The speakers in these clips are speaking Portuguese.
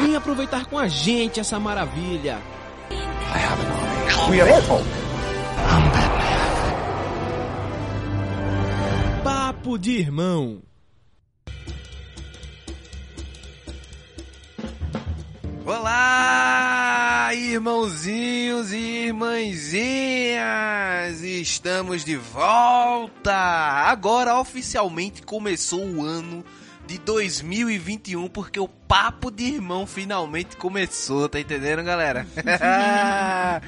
Vem aproveitar com a gente essa maravilha. We. Papo de irmão. Olá, irmãozinhos e irmãzinhas! Estamos de volta! Agora oficialmente começou o ano de 2021 porque o papo de irmão finalmente começou, tá entendendo, galera?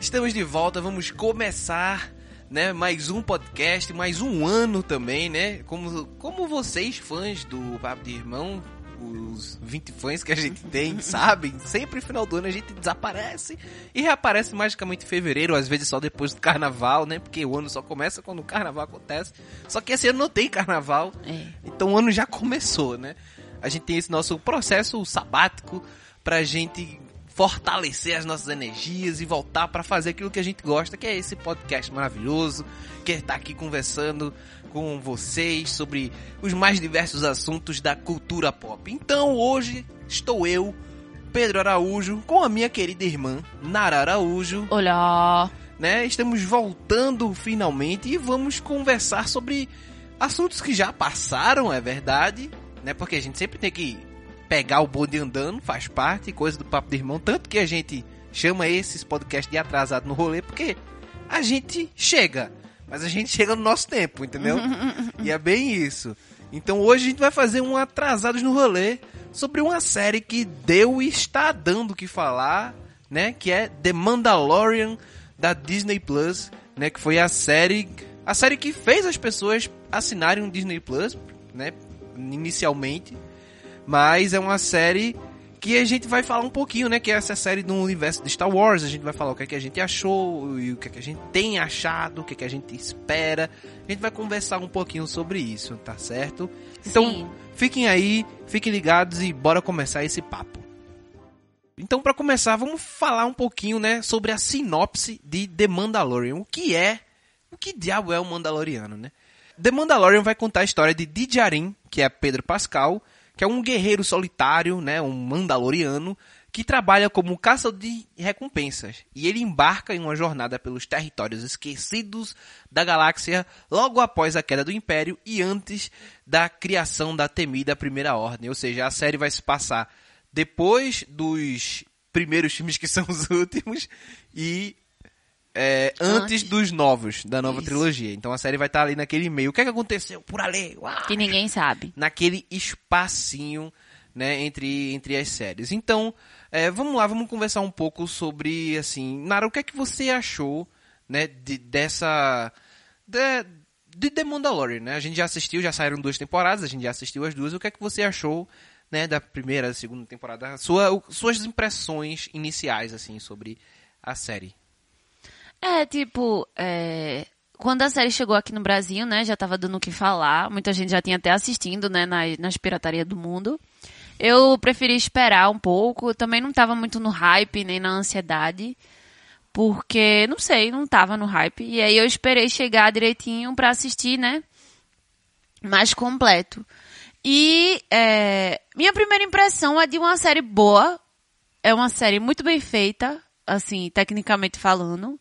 Estamos de volta, vamos começar, né, mais um podcast, mais um ano também, né? Como como vocês fãs do papo de irmão os 20 fãs que a gente tem sabem, sempre no final do ano a gente desaparece e reaparece magicamente em fevereiro, às vezes só depois do carnaval, né? Porque o ano só começa quando o carnaval acontece. Só que esse ano não tem carnaval, É. então o ano já começou, né? A gente tem esse nosso processo sabático pra gente fortalecer as nossas energias e voltar pra fazer aquilo que a gente gosta, que é esse podcast maravilhoso, que é estar aqui conversando com vocês sobre os mais diversos assuntos da cultura pop. Então hoje estou eu, Pedro Araújo, com a minha querida irmã Nara Araújo, Olá. né? Estamos voltando finalmente e vamos conversar sobre assuntos que já passaram, é verdade, né? Porque a gente sempre tem que pegar o bonde andando, faz parte, coisa do papo de irmão, tanto que a gente chama esses podcasts de atrasado no rolê, porque a gente chega, mas a gente chega no nosso tempo, entendeu? e é bem isso. Então hoje a gente vai fazer um atrasados no rolê sobre uma série que deu e está dando o que falar, né? Que é The Mandalorian da Disney Plus, né? Que foi a série, a série que fez as pessoas assinarem um Disney Plus, né? Inicialmente, mas é uma série que a gente vai falar um pouquinho, né? Que é essa série do universo de Star Wars. A gente vai falar o que, é que a gente achou e o que, é que a gente tem achado, o que, é que a gente espera. A gente vai conversar um pouquinho sobre isso, tá certo? Então, Sim. fiquem aí, fiquem ligados e bora começar esse papo. Então, para começar, vamos falar um pouquinho, né, sobre a sinopse de The Mandalorian. O que é, o que diabo é o Mandaloriano, né? The Mandalorian vai contar a história de Djarin, que é Pedro Pascal, que é um guerreiro solitário, né, um Mandaloriano, que trabalha como caçador de recompensas. E ele embarca em uma jornada pelos territórios esquecidos da galáxia logo após a queda do Império e antes da criação da temida Primeira Ordem. Ou seja, a série vai se passar depois dos primeiros filmes que são os últimos e é, antes, Antes. dos novos, da nova Isso. trilogia. Então a série vai estar ali naquele meio. O que, é que aconteceu por ali? Uau! Que ninguém sabe. naquele espacinho, né, entre, entre as séries. Então, é, vamos lá, vamos conversar um pouco sobre, assim, Nara, o que é que você achou, né, de, dessa... De, de The Mandalorian, né? A gente já assistiu, já saíram duas temporadas, a gente já assistiu as duas. O que é que você achou, né, da primeira, da segunda temporada? Sua, o- suas impressões iniciais, assim, sobre a série. É, tipo, é, quando a série chegou aqui no Brasil, né, já tava dando o que falar. Muita gente já tinha até assistindo, né, nas, nas piratarias do mundo. Eu preferi esperar um pouco. Também não tava muito no hype, nem na ansiedade. Porque, não sei, não tava no hype. E aí eu esperei chegar direitinho pra assistir, né? Mais completo. E é, minha primeira impressão é de uma série boa. É uma série muito bem feita, assim, tecnicamente falando.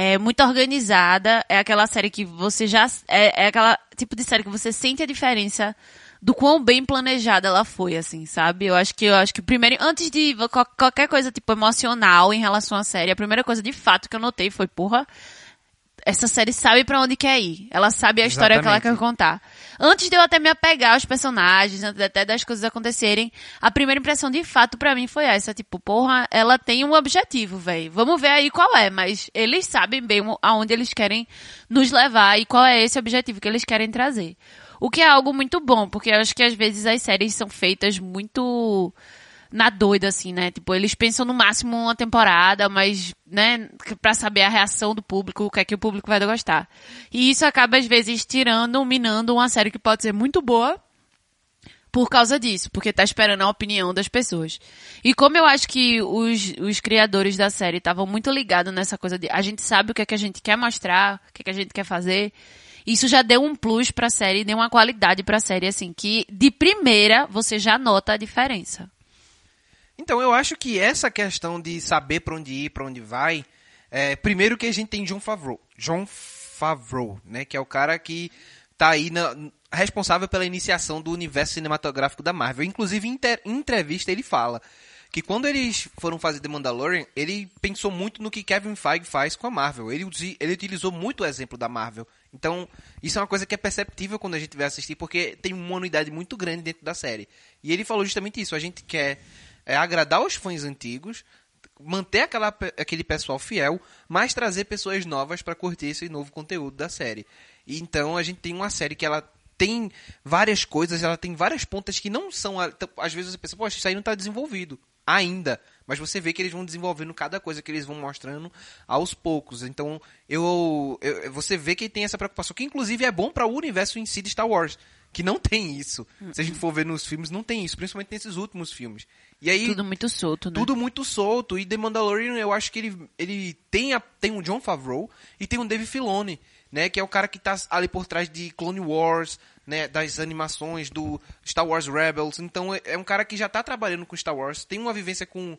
É muito organizada. É aquela série que você já. É, é aquela tipo de série que você sente a diferença do quão bem planejada ela foi, assim, sabe? Eu acho que eu acho que primeiro, antes de qual- qualquer coisa tipo emocional em relação à série, a primeira coisa de fato que eu notei foi, porra, essa série sabe pra onde quer ir. Ela sabe a história que ela quer Exatamente. contar. Antes de eu até me apegar aos personagens, antes até das coisas acontecerem, a primeira impressão de fato pra mim foi essa, tipo, porra, ela tem um objetivo, velho. Vamos ver aí qual é, mas eles sabem bem aonde eles querem nos levar e qual é esse objetivo que eles querem trazer. O que é algo muito bom, porque eu acho que às vezes as séries são feitas muito na doida, assim, né? Tipo, eles pensam no máximo uma temporada, mas, né, pra saber a reação do público, o que é que o público vai gostar. E isso acaba, às vezes, tirando, minando uma série que pode ser muito boa, por causa disso, porque tá esperando a opinião das pessoas. E como eu acho que os, os criadores da série estavam muito ligados nessa coisa de a gente sabe o que é que a gente quer mostrar, o que é que a gente quer fazer, isso já deu um plus pra série, deu uma qualidade pra série, assim, que de primeira você já nota a diferença. Então, eu acho que essa questão de saber pra onde ir, pra onde vai, é, primeiro que a gente tem John Favreau. John Favreau, né? Que é o cara que tá aí na, responsável pela iniciação do universo cinematográfico da Marvel. Inclusive, em entrevista, ele fala que quando eles foram fazer The Mandalorian, ele pensou muito no que Kevin Feige faz com a Marvel. Ele, ele utilizou muito o exemplo da Marvel. Então, isso é uma coisa que é perceptível quando a gente vai assistir, porque tem uma unidade muito grande dentro da série. E ele falou justamente isso. A gente quer é, agradar os fãs antigos, manter aquela, aquele pessoal fiel, mas trazer pessoas novas para curtir esse novo conteúdo da série. E então a gente tem uma série que ela tem várias coisas, ela tem várias pontas que não são. Às vezes você pensa, poxa, isso aí não está desenvolvido ainda. Mas você vê que eles vão desenvolvendo cada coisa que eles vão mostrando aos poucos. Então, eu, eu você vê que tem essa preocupação, que inclusive é bom para o universo em si de Star Wars. Que não tem isso. Se a gente for ver nos filmes, não tem isso. Principalmente nesses últimos filmes. E aí, tudo muito solto, né? Tudo muito solto. E The Mandalorian, eu acho que ele, ele tem, a, tem um John Favreau e tem um Dave Filoni né? Que é o cara que está ali por trás de Clone Wars, né? Das animações do Star Wars Rebels. Então é, é um cara que já está trabalhando com Star Wars, tem uma vivência com,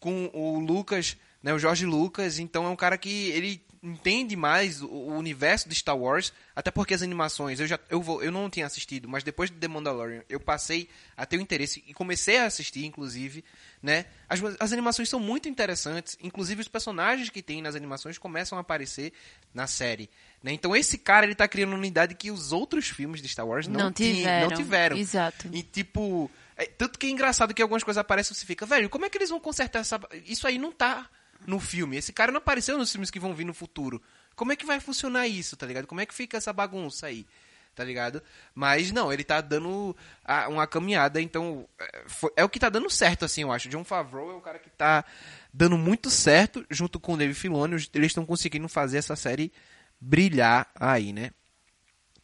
com o Lucas, né? O Jorge Lucas. Então é um cara que ele entende mais o, universo de Star Wars, até porque as animações, eu já eu vou, eu não tinha assistido, mas depois de The Mandalorian, eu passei a ter o interesse e comecei a assistir inclusive, né? As, as animações são muito interessantes, inclusive os personagens que tem nas animações começam a aparecer na série. Né? Então esse cara ele tá criando uma unidade que os outros filmes de Star Wars não, não tiveram. não tiveram. Exato. E tipo, é, tanto que é engraçado que algumas coisas aparecem e você fica, velho, como é que eles vão consertar essa. Isso aí não tá no filme. Esse cara não apareceu nos filmes que vão vir no futuro. Como é que vai funcionar isso, tá ligado? Como é que fica essa bagunça aí? Tá ligado? Mas não, ele tá dando a, uma caminhada, então é, foi, é, o que tá dando certo, assim, eu acho. John Favreau é o cara que tá dando muito certo, junto com o David Filoni, eles estão conseguindo fazer essa série brilhar aí, né?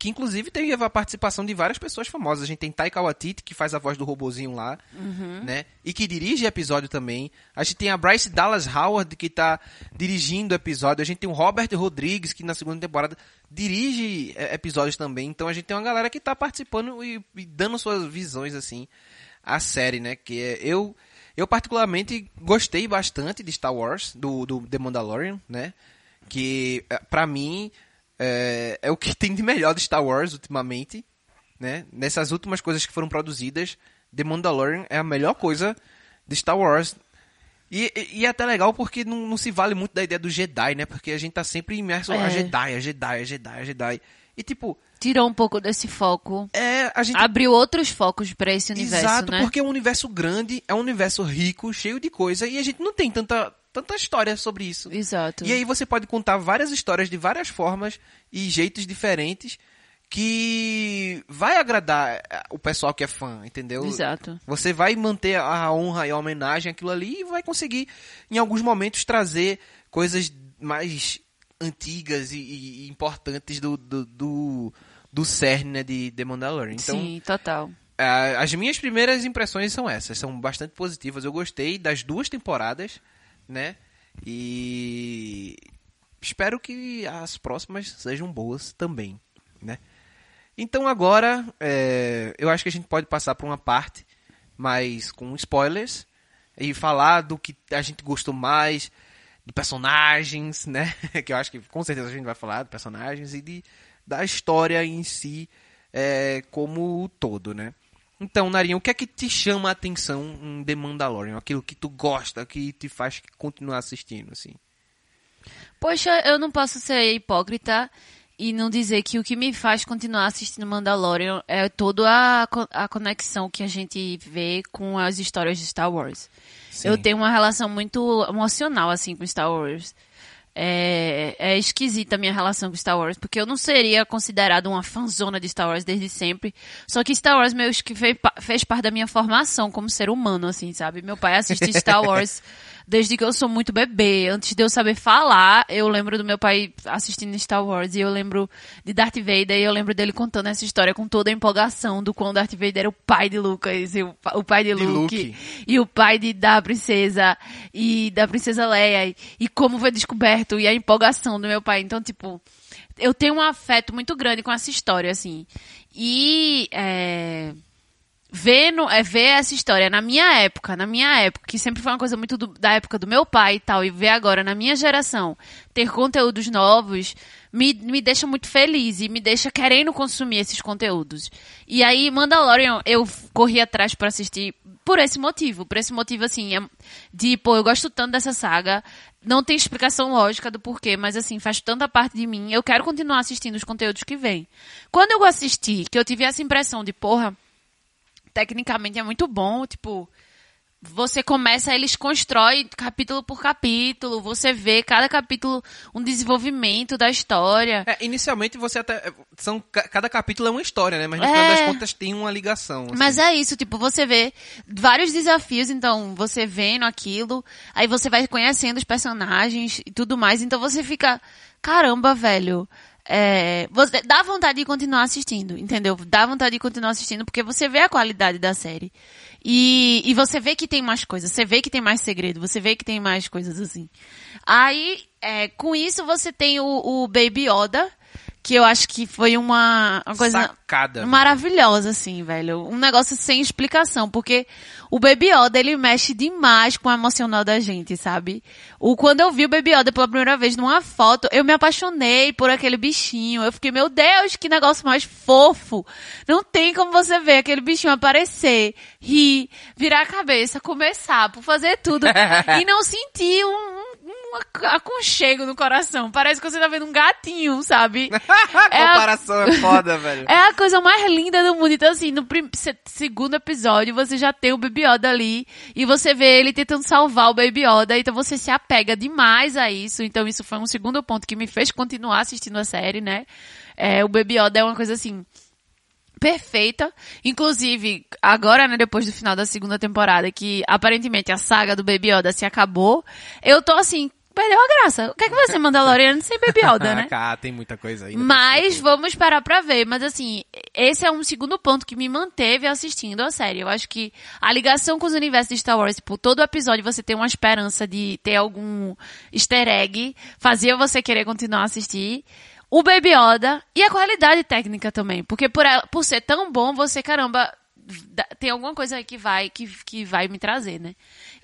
Que inclusive teve a participação de várias pessoas famosas. A gente tem Taika Waititi, que faz a voz do robozinho lá, uhum. né? E que dirige episódio também. A gente tem a Bryce Dallas Howard, que tá dirigindo o episódio. A gente tem o Robert Rodrigues, que na segunda temporada dirige é, episódios também. Então a gente tem uma galera que tá participando e, e dando suas visões, assim, à série, né? Que é, eu, eu particularmente gostei bastante de Star Wars, do, do The Mandalorian, né? que é, para mim é, é, o que tem de melhor de Star Wars ultimamente, né? Nessas últimas coisas que foram produzidas, The Mandalorian é a melhor coisa de Star Wars. E, e, e é até legal porque não, não, se vale muito da ideia do Jedi, né? Porque a gente tá sempre imerso é. a Jedi, a Jedi, a Jedi, a Jedi. E tipo. Tirou um pouco desse foco. É, a gente. Abriu outros focos para esse universo. Exato, né? porque é um universo grande, é um universo rico, cheio de coisa, e a gente não tem tanta tanta história sobre isso. Exato. E aí você pode contar várias histórias de várias formas e jeitos diferentes que vai agradar eh, o pessoal que é fã, entendeu? Exato. Você vai manter a honra e a homenagem àquilo ali e vai conseguir, em alguns momentos, trazer coisas mais antigas e, e importantes do, do, do, do cerne né, de The Mandalorian. Então, Sim, total. As minhas primeiras impressões são essas, são bastante positivas. Eu gostei das duas temporadas né? E espero que as próximas sejam boas também, né? Então agora é, eu acho que a gente pode passar para uma parte mais com spoilers e falar do que a gente gostou mais de personagens, né? que eu acho que com certeza a gente vai falar de personagens e de, da história em si é, como todo, né? Então, Narinha, o que é que te chama a atenção em The Mandalorian? Aquilo que tu gosta, que te faz continuar assistindo, assim? Poxa, eu não posso ser hipócrita e não dizer que o que me faz continuar assistindo Mandalorian é toda a, a conexão que a gente vê com as histórias de Star Wars. Sim. Eu tenho uma relação muito emocional, assim, com Star Wars. É, é esquisita a minha relação com Star Wars, porque eu não seria considerada uma fanzona de Star Wars desde sempre. Só que Star Wars meio que fez, fez parte da minha formação como ser humano, assim, sabe? Meu pai assiste Star Wars desde que eu sou muito bebê. Antes de eu saber falar, eu lembro do meu pai assistindo Star Wars e eu lembro de Darth Vader e eu lembro dele contando essa história com toda a empolgação do quão Darth Vader era o pai de Lucas e o, o pai de, De Luke, Luke. e o pai de, da princesa e da princesa Leia e, e como foi descoberto e a empolgação do meu pai. Então, tipo, eu tenho um afeto muito grande com essa história, assim. E é, vendo, é, ver essa história na minha época, na minha época, que sempre foi uma coisa muito do- da época do meu pai e tal, e ver agora na minha geração ter conteúdos novos, me, me deixa muito feliz e me deixa querendo consumir esses conteúdos. E aí, Mandalorian, eu corri atrás pra assistir por esse motivo, por esse motivo, assim, é- de, pô, eu gosto tanto dessa saga, não tem explicação lógica do porquê, mas assim, faz tanta parte de mim, eu quero continuar assistindo os conteúdos que vêm. Quando eu assisti, que eu tive essa impressão de, porra, tecnicamente é muito bom, tipo, você começa, eles constroem capítulo por capítulo, você vê cada capítulo um desenvolvimento da história. É, inicialmente você até. São, ca- cada capítulo é uma história, né? Mas no É. final das contas tem uma ligação. assim. Mas é isso, tipo, você vê vários desafios, então, você vendo aquilo, aí você vai conhecendo os personagens e tudo mais, então você fica, caramba, velho, é, você, dá vontade de continuar assistindo, entendeu? Dá vontade de continuar assistindo, porque você vê a qualidade da série. E, e você vê que tem mais coisas, você vê que tem mais segredo, você vê que tem mais coisas assim. Aí, é, com isso, você tem o, o Baby Yoda, que eu acho que foi uma, uma coisa Sacada. maravilhosa, assim, velho. Um negócio sem explicação, porque o Baby Yoda, ele mexe demais com o emocional da gente, sabe? O, quando eu vi o Baby Yoda pela primeira vez numa foto, eu me apaixonei por aquele bichinho. Eu fiquei, meu Deus, que negócio mais fofo. Não tem como você ver aquele bichinho aparecer, rir, virar a cabeça, começar, por fazer tudo, e não sentir um, um aconchego no coração. Parece que você tá vendo um gatinho, sabe? É a- comparação é foda, velho. é a coisa mais linda do mundo. Então, assim, no prim- se- segundo episódio, você já tem o Baby Yoda ali. E você vê ele tentando salvar o Baby Yoda. Então, você se apega demais a isso. Então, isso foi um segundo ponto que me fez continuar assistindo a série, né? É, o Baby Yoda é uma coisa, assim, perfeita. Inclusive, agora, né, depois do final da segunda temporada, que aparentemente a saga do Baby Yoda se acabou, eu tô assim, perdeu a graça. O que é que vai ser Mandaloriano sem Baby Yoda, né? Ah, tem muita coisa aí. Mas vamos esperar pra ver. Mas assim, esse é um segundo ponto que me manteve assistindo a série. Eu acho que a ligação com os universos de Star Wars, por todo episódio você tem uma esperança de ter algum easter egg, fazia você querer continuar a assistir. O Baby Yoda e a qualidade técnica também. Porque por, ela- por ser tão bom, você, caramba, tem alguma coisa aí que vai, que, que vai me trazer, né?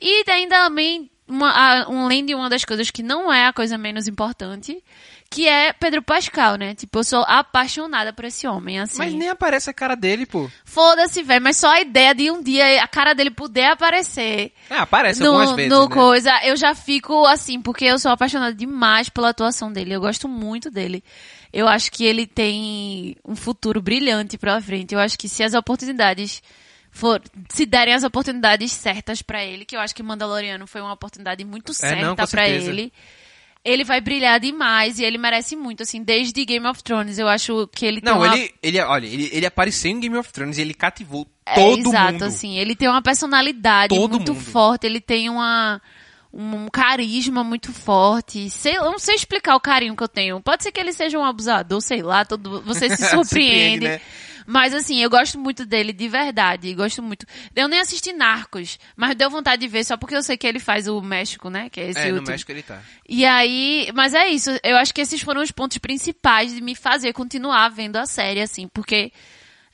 E tem também uma, a- um além de uma das coisas que não é a coisa menos importante, que é Pedro Pascal, né? Tipo, eu sou apaixonada por esse homem, assim. Mas nem aparece a cara dele, pô. Foda-se, velho, mas só a ideia de um dia a cara dele poder aparecer Ah, aparece no, algumas vezes, no né? coisa, eu já fico assim, porque eu sou apaixonada demais pela atuação dele. Eu gosto muito dele. Eu acho que ele tem um futuro brilhante pela frente. Eu acho que se as oportunidades for, se derem as oportunidades certas pra ele, que eu acho que Mandaloriano foi uma oportunidade muito É, certa pra certeza. ele. Ele vai brilhar demais e ele merece muito, assim, desde Game of Thrones. Eu acho que ele tem Não, uma... ele, ele, olha, ele, ele apareceu em Game of Thrones e ele cativou É, todo exato, mundo. assim. Ele tem uma personalidade Todo muito mundo. forte, ele tem uma um carisma muito forte. Sei, eu não sei explicar o carinho que eu tenho. Pode ser que ele seja um abusador, sei lá, todo, você se surpreende. Surpreende, né? Mas assim, eu gosto muito dele de verdade, gosto muito. Eu nem assisti Narcos, mas deu vontade de ver só porque eu sei que ele faz o México, né? Que é esse É, no. México ele tá. E aí, mas é isso. Eu acho que esses foram os pontos principais de me fazer continuar vendo a série, assim, porque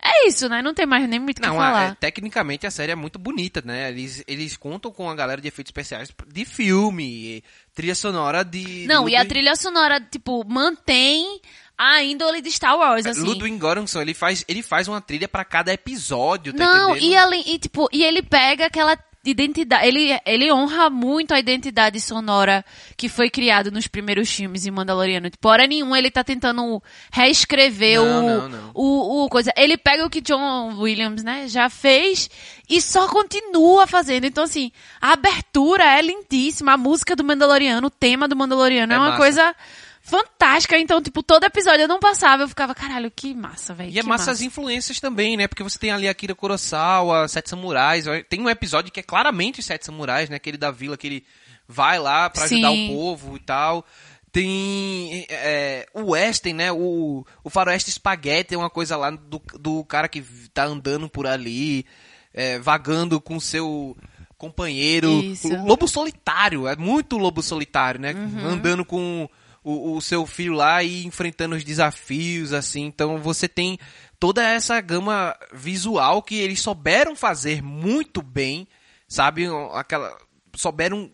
é isso, né? Não tem mais nem muito o que falar. é, tecnicamente a série é muito bonita, né? Eles, eles contam com a galera de efeitos especiais de filme, trilha sonora de. Não, e a trilha sonora, tipo, mantém a índole de Star Wars, assim. Ludwig Göransson, ele faz, ele faz uma trilha pra cada episódio, tá Não, entendendo? e além, e tipo, e ele pega aquela identidade, ele, ele honra muito a identidade sonora que foi criada nos primeiros filmes em Mandaloriano. Tipo, hora nenhuma ele tá tentando reescrever Não, o, não, não. O, o coisa. Ele pega o que John Williams, né, já fez e só continua fazendo. Então, assim, a abertura é lindíssima, a música do Mandaloriano, o tema do Mandaloriano é, É uma massa. coisa fantástica. Então, tipo, todo episódio eu não passava, eu ficava, caralho, que massa, velho. E é que massa as influências também, né? Porque você tem ali Akira Kurosawa, Sete Samurais. Tem um episódio que é claramente Sete Samurais, né? Aquele da vila que ele vai lá pra ajudar Sim. o povo e tal. Tem é, o Western, né? O, o faroeste espaguete é uma coisa lá do, do cara que tá andando por ali, é, vagando com seu companheiro. Isso. O lobo solitário, é muito lobo solitário, né? Uhum. Andando com o, o seu filho lá e enfrentando os desafios, assim. Então você tem toda essa gama visual que eles souberam fazer muito bem, sabe? Aquela, souberam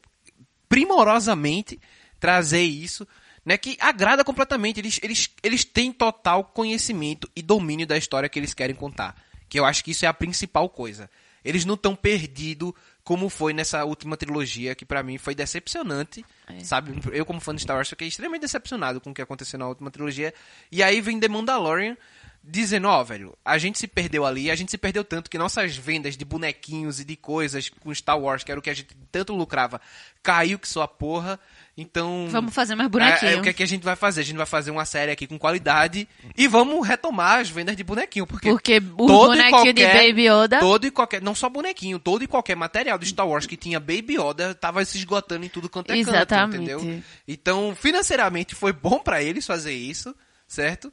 primorosamente trazer isso, né? Que agrada completamente. Eles, eles, eles têm total conhecimento e domínio da história que eles querem contar. Que eu acho que isso é a principal coisa. Eles não estão perdidos como foi nessa última trilogia, que pra mim foi decepcionante, sabe? Eu como fã de Star Wars fiquei extremamente decepcionado com o que aconteceu na última trilogia. E aí vem The Mandalorian dizendo, ó, velho, a gente se perdeu ali, a gente se perdeu tanto que nossas vendas de bonequinhos e de coisas com Star Wars, que era o que a gente tanto lucrava, caiu que sua porra. Então. Vamos fazer mais É, bonequinho. é, o que, é que a gente vai fazer? A gente vai fazer uma série aqui com qualidade e vamos retomar as vendas de bonequinho. Porque, Porque o todo bonequinho de qualquer- Baby Yoda. Todo e qualquer. Não só bonequinho, todo e qualquer material de Star Wars que tinha Baby Yoda tava se esgotando em tudo quanto é Exatamente. canto, entendeu? Então, financeiramente foi bom pra eles fazer isso, certo?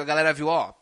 A galera viu, ó,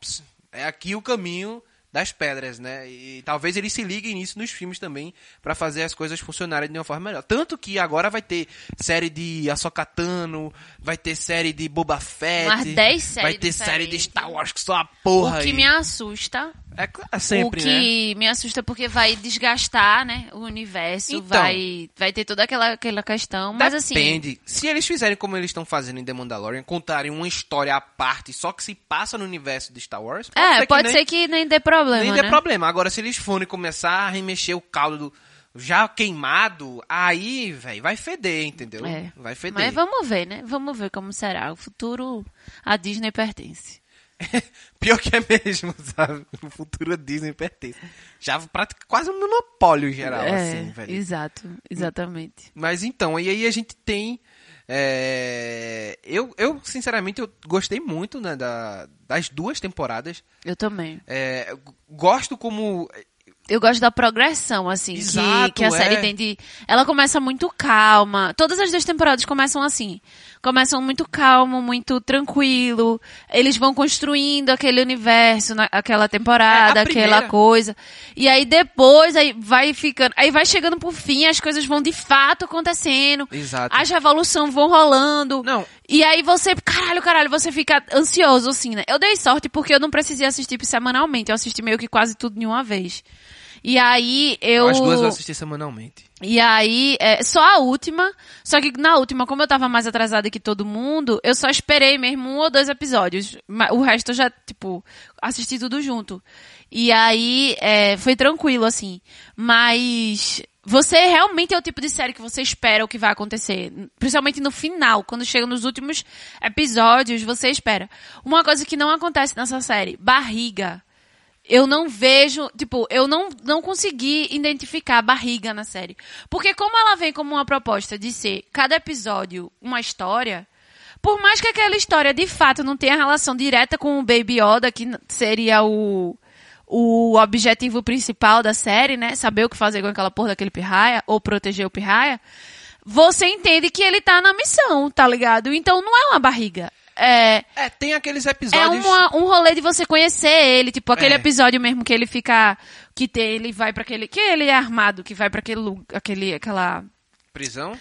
é aqui o caminho das pedras, né? E talvez eles se liguem nisso nos filmes também pra fazer as coisas funcionarem de uma forma melhor. Tanto que agora vai ter série de Ahsoka Tano, vai ter série de Boba Fett, Umas 10 séries vai ter série de. Star Wars que só a porra O que aí. me assusta. É claro, sempre, o né? que me assusta porque vai desgastar, né, o universo, Então. vai vai ter toda aquela aquela questão, mas assim, Depende. Se eles fizerem como eles estão fazendo em The Mandalorian, contarem uma história à parte, só que se passa no universo de Star Wars, pode é, ser que pode nem, ser que nem dê problema, nem né? dê problema. Agora, se eles forem começar a remexer o caldo do- já queimado, aí, velho, vai feder, entendeu? É. Vai feder. Mas vamos ver, né? Vamos ver como será. O futuro a Disney pertence. Pior que é mesmo, sabe? O futuro Disney pertence. Já pratica quase um monopólio geral, é, assim, velho. exato, exatamente. Mas então, e aí a gente tem. é, Eu, eu, sinceramente, eu gostei muito né, da, das duas temporadas. Eu também. É, gosto como. Eu gosto da progressão, assim, que, Exato, que a série é. tem de. Ela começa muito calma. Todas as duas temporadas começam assim. Começam muito calmo, muito tranquilo. Eles vão construindo aquele universo, na, aquela temporada, É, aquela coisa. E aí depois aí vai ficando. Aí vai chegando pro fim, as coisas vão de fato acontecendo. Exato. As revoluções vão rolando. Não. E aí você, caralho, caralho, você fica ansioso, assim, né? Eu dei sorte porque eu não precisei assistir semanalmente. Eu assisti meio que quase tudo de uma vez. E aí eu. As duas eu assisti semanalmente. E aí, é, só a última. Só que na última, como eu tava mais atrasada que todo mundo, eu só esperei mesmo um ou dois episódios. O resto eu já, tipo, assisti tudo junto. E aí, é, foi tranquilo, assim. Mas. Você realmente é o tipo de série que você espera o que vai acontecer. Principalmente no final, quando chega nos últimos episódios, você espera. Uma coisa que não acontece nessa série, barriga. Eu não vejo, tipo, eu não, não consegui identificar a barriga na série. Porque como ela vem como uma proposta de ser cada episódio uma história, por mais que aquela história de fato não tenha relação direta com o Baby Yoda, que seria o, o objetivo principal da série, né? Saber o que fazer com aquela porra daquele pirraia, ou proteger o pirraia, você entende que ele tá na missão, tá ligado? Então não é uma barriga. É, É, tem aqueles é episódios. uma- um rolê de você conhecer ele, tipo aquele É. episódio mesmo que ele fica que tem, ele vai pra aquele, que ele é armado, que vai pra aquele aquele aquela Prisão?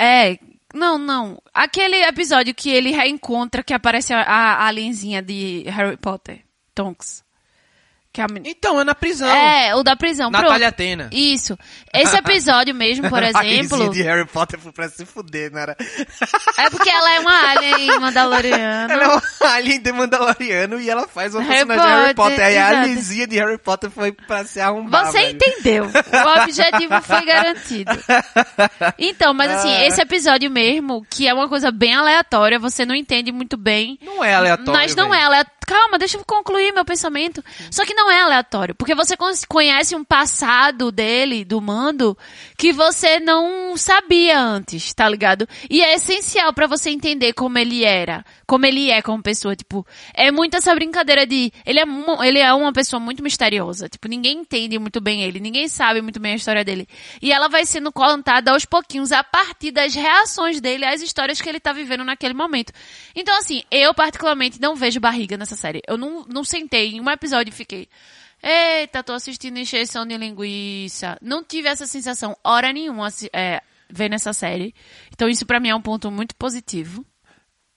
é, não, não. Aquele episódio que ele reencontra que aparece a, a alienzinha de Harry Potter, Tonks. Que a men- Então, é na prisão. É, o da prisão. Natália Pronto. Atena. Isso. Esse episódio mesmo, por exemplo. Alienzinha de Harry Potter foi pra se fuder, não era? É porque ela é uma alien mandaloriana. Ela é uma alien de Mandaloriano e ela faz uma Harry personagem de Harry Potter, Potter. Aí a alienzinha de Harry Potter foi pra se arrombar, Você velho. entendeu. O objetivo foi garantido. Então, mas assim, Ah. esse episódio mesmo, que é uma coisa bem aleatória, você não entende muito bem. Não é aleatório, Mas não velho. é aleatório. Calma, deixa eu concluir meu pensamento. Só que não é aleatório. Porque você con- conhece um passado dele, do Mando, que você não sabia antes, tá ligado? E é essencial pra você entender como ele era. Como ele é como pessoa. Tipo, é muito essa brincadeira de. Ele é, mu- ele é uma pessoa muito misteriosa. Tipo, ninguém entende muito bem ele. Ninguém sabe muito bem a história dele. E ela vai sendo contada aos pouquinhos a partir das reações dele às histórias que ele tá vivendo naquele momento. Então, assim, eu particularmente não vejo barriga nessa série. Eu não, não sentei em um episódio e fiquei. Eita, tô assistindo encheção de linguiça. Não tive essa sensação hora nenhuma é, vendo essa série. Então isso pra mim é um ponto muito positivo.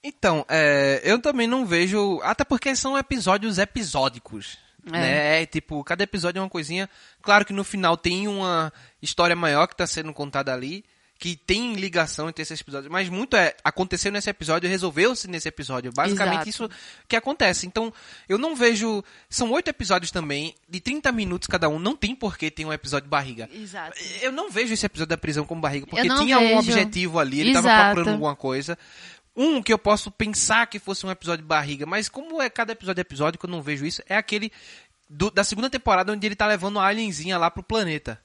Então, é, eu também não vejo. Até porque são episódios episódicos. É. Né? É, tipo, cada episódio é uma coisinha. Claro que no final tem uma história maior que tá sendo contada ali. Que tem ligação entre esses episódios. Mas muito é. Aconteceu nesse episódio, resolveu-se nesse episódio. Basicamente Exato. isso que acontece. Então, eu não vejo. São oito episódios também, de 30 minutos cada um. Não tem por que ter um episódio barriga. Exato. Eu não vejo esse episódio da prisão como barriga, porque tinha um vejo. objetivo ali, ele tava Exato. procurando alguma coisa. Um que eu posso pensar que fosse um episódio de barriga, mas como é cada episódio episódio que eu não vejo isso, é aquele do- da segunda temporada onde ele tá levando a alienzinha lá pro planeta.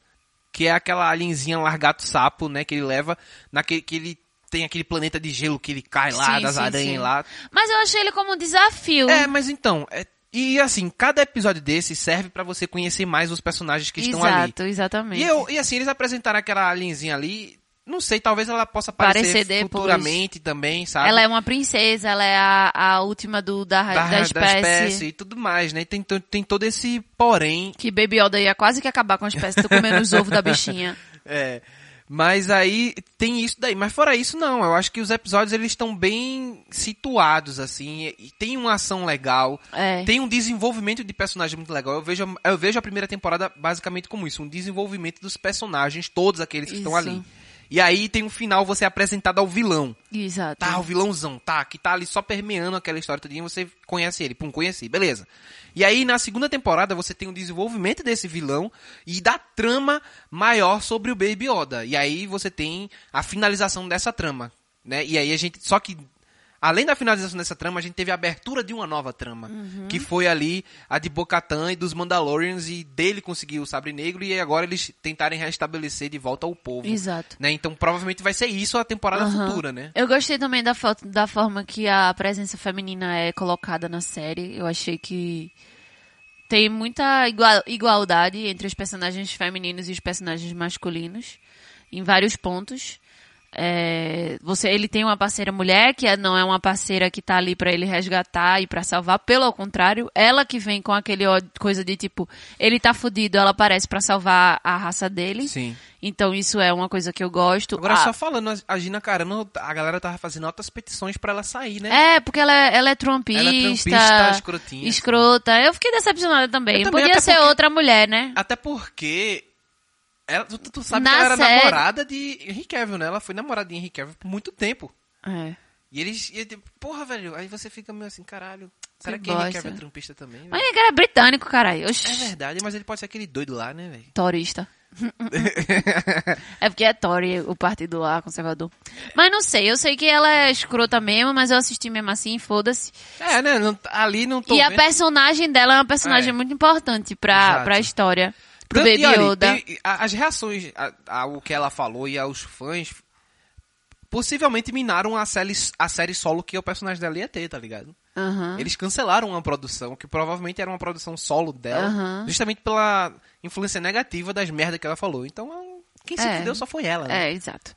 Que é aquela alienzinha largato sapo, né, que ele leva naquele que ele tem aquele planeta de gelo que ele cai lá Sim, das sim, aranhas sim. lá. Mas eu achei ele como um desafio. É, mas então, é- e assim, cada episódio desse serve pra você conhecer mais os personagens que estão ali. Exato, exatamente. E, eu, e assim, eles apresentaram aquela alienzinha ali. Não sei, talvez ela possa aparecer futuramente também, sabe? Ela é uma princesa, ela é a, a última do, da, da, espécie. e tudo mais, né? Tem, tem todo esse porém. Que Baby Yoda ia quase que acabar com a espécie, tô comendo os ovos da bichinha. É. Mas aí tem isso daí. Mas fora isso, não. Eu acho que os episódios eles estão bem situados, assim. E, tem uma ação legal. É. Tem um desenvolvimento de personagem muito legal. Eu vejo, eu vejo a primeira temporada basicamente como isso. Um desenvolvimento dos personagens, todos aqueles que estão Isso. ali. E aí tem um final, você é apresentado ao vilão. Exato. Tá, o vilãozão, tá, que tá ali só permeando aquela história todinha, você conhece ele, pum, conheci, beleza. E aí na segunda temporada você tem o desenvolvimento desse vilão e da trama maior sobre o Baby Yoda. E aí você tem a finalização dessa trama, né? E aí a gente, só que além da finalização dessa trama, a gente teve a abertura de uma nova trama, que foi ali a de Bo-Katan e dos Mandalorians e dele conseguiu o Sabre Negro e agora eles tentarem restabelecer de volta ao povo. Exato. Né? Então provavelmente vai ser isso a temporada Aham. futura, né? Eu gostei também da, foto, da forma que a presença feminina é colocada na série. Eu achei que tem muita igua- igualdade entre os personagens femininos e os personagens masculinos em vários pontos. É, você, ele tem uma parceira mulher que é- não é uma parceira que tá ali pra ele resgatar e pra salvar, pelo contrário, ela que vem com aquele ódio- coisa de tipo, ele tá fudido, ela aparece pra salvar a raça dele. Sim. Então isso é uma coisa que eu gosto. Agora, Ah, só falando, a Gina Carano, a galera tava fazendo altas petições pra ela sair, né? É, porque ela, é- ela é trumpista. Ela é trumpista, escrotinha, assim. Escrota. Eu fiquei decepcionada também. Também, Podia ser porque- outra mulher, né? Até porque. Ela, tu, tu sabe Na que ela era série- namorada de Henry Cavill, né? Ela foi namorada de Henry Cavill por muito tempo. É. E eles. E, ele- porra, velho. Aí você fica meio assim, caralho. Será Que que Henry. Cavill é trumpista também? velho? Mas ele era britânico, caralho. Oxi. É verdade, mas ele pode ser aquele doido lá, né, velho? Torista. é porque é Tory, o partido lá, conservador. Mas não sei, eu sei que ela é escrota mesmo, mas eu assisti mesmo assim, foda-se. É, né? não- ali não tô E a vendo. personagem dela é uma personagem É. muito importante pra, Exato. pra história. Pro Tanto- Baby olha, Yoda. as reações ao que ela falou e aos fãs possivelmente minaram a série, a série solo que o personagem dela ia ter, tá ligado? Aham. Eles cancelaram uma produção que provavelmente era uma produção solo dela, Aham. justamente pela influência negativa das merdas que ela falou. Então, quem se É. fudeu só foi ela. né? É, exato.